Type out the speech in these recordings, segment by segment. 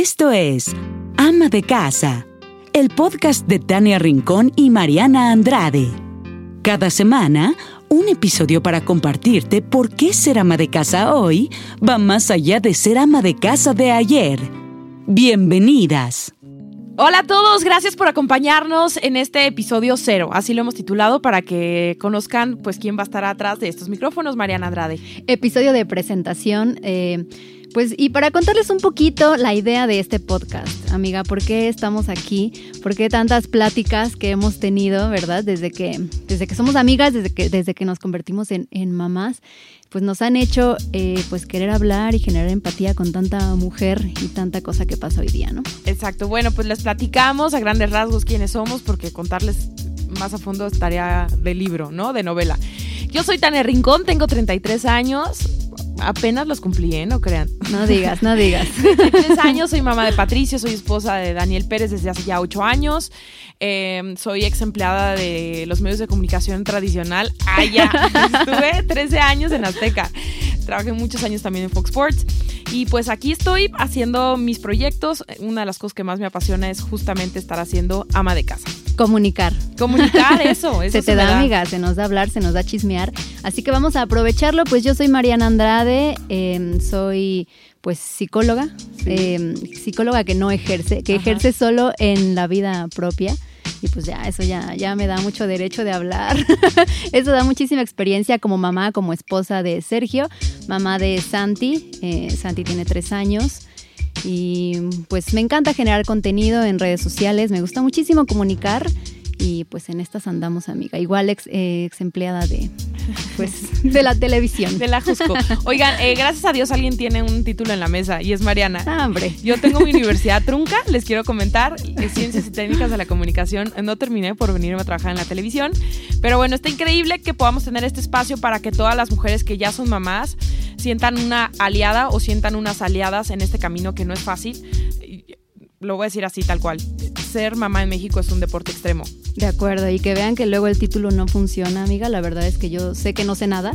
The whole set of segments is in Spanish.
Esto es Ama de Casa, el podcast de Tania Rincón y Mariana Andrade. Cada semana, un episodio para compartirte por qué ser ama de casa hoy va más allá de ser ama de casa de ayer. Bienvenidas. Hola a todos, gracias por acompañarnos en este episodio cero, así lo hemos titulado para que conozcan pues quién va a estar atrás de estos micrófonos, Mariana Andrade. Episodio de presentación. Eh, pues y para contarles un poquito la idea de este podcast, amiga, ¿por qué estamos aquí? ¿Por qué tantas pláticas que hemos tenido, verdad? Desde que, desde que somos amigas, desde que, desde que nos convertimos en, mamás, pues nos han hecho eh, pues querer hablar y generar empatía con tanta mujer y tanta cosa que pasa hoy día, ¿no? Exacto, bueno, pues les platicamos a grandes rasgos quiénes somos, porque contarles más a fondo estaría de libro, ¿no? De novela. Yo soy Tania Rincón, tengo 33 años, apenas los cumplí, ¿eh? No crean. No digas, no digas. Tres años, soy mamá de Patricio, soy esposa de Daniel Pérez desde hace ya ocho años. Em, soy ex empleada de los medios de comunicación tradicional. Ah, ya. Estuve 13 años en Azteca. Trabajé muchos años también en Fox Sports. Y pues aquí estoy haciendo mis proyectos. Una de las cosas que más me apasiona es justamente estar haciendo ama de casa. Comunicar. Comunicar, eso. se te da, amiga, se nos da hablar, se nos da chismear. Así que vamos a aprovecharlo. Pues yo soy Mariana Andrade, em, soy pues psicóloga, em, psicóloga que no ejerce, que ejerce solo en la vida propia. Y pues ya, eso ya, ya me da mucho derecho de hablar. eso da muchísima experiencia como mamá, como esposa de Sergio, mamá de Santi. Eh, Santi tiene tres años. Y pues me encanta generar contenido en redes sociales, me gusta muchísimo comunicar y pues en estas andamos, amiga. Igual ex, eh, empleada de, pues, de la televisión. De la Jusco. Oigan, eh, gracias a Dios alguien tiene un título en la mesa y es Mariana. Ah, hombre. Yo tengo mi universidad trunca, les quiero comentar, Ciencias y Técnicas de la Comunicación. No terminé por venirme a trabajar en la televisión, pero bueno, está increíble que podamos tener este espacio para que todas las mujeres que ya son mamás sientan una aliada o sientan unas aliadas en este camino que no es fácil. Lo voy a decir así, tal cual. Ser mamá en México es un deporte extremo. De acuerdo, y que vean que luego el título no funciona, amiga. La verdad es que yo sé que no sé nada,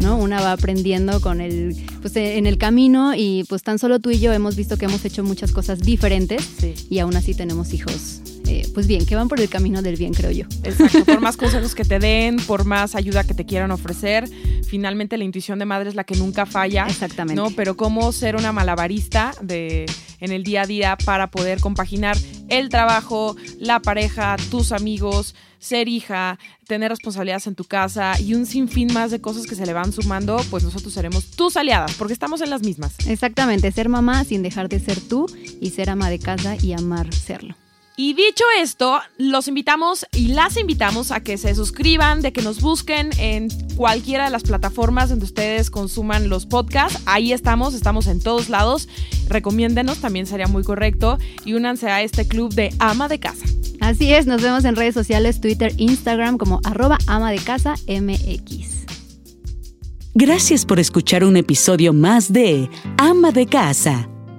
¿no? Una va aprendiendo con el, pues en el camino y pues tan solo tú y yo hemos visto que hemos hecho muchas cosas diferentes y aún así tenemos hijos eh, pues bien, que van por el camino del bien, creo yo. Exacto, por más consejos que te den, por más ayuda que te quieran ofrecer, finalmente la intuición de madre es la que nunca falla. Exactamente. ¿no? Pero cómo ser una malabarista de, en el día a día para poder compaginar el trabajo, la pareja, tus amigos, ser hija, tener responsabilidades en tu casa y un sinfín más de cosas que se le van sumando, pues nosotros seremos tus aliadas, porque estamos en las mismas. Exactamente, ser mamá sin dejar de ser tú y ser ama de casa y amar serlo. Y dicho esto, los invitamos y las invitamos a que se suscriban, de que nos busquen en cualquiera de las plataformas donde ustedes consuman los podcasts. Ahí estamos, estamos en todos lados. Recomiéndenos, también sería muy correcto. Y únanse a este club de ama de casa. Así es, nos vemos en redes sociales, Twitter, Instagram como arroba ama de casa MX. Gracias por escuchar un episodio más de Ama de Casa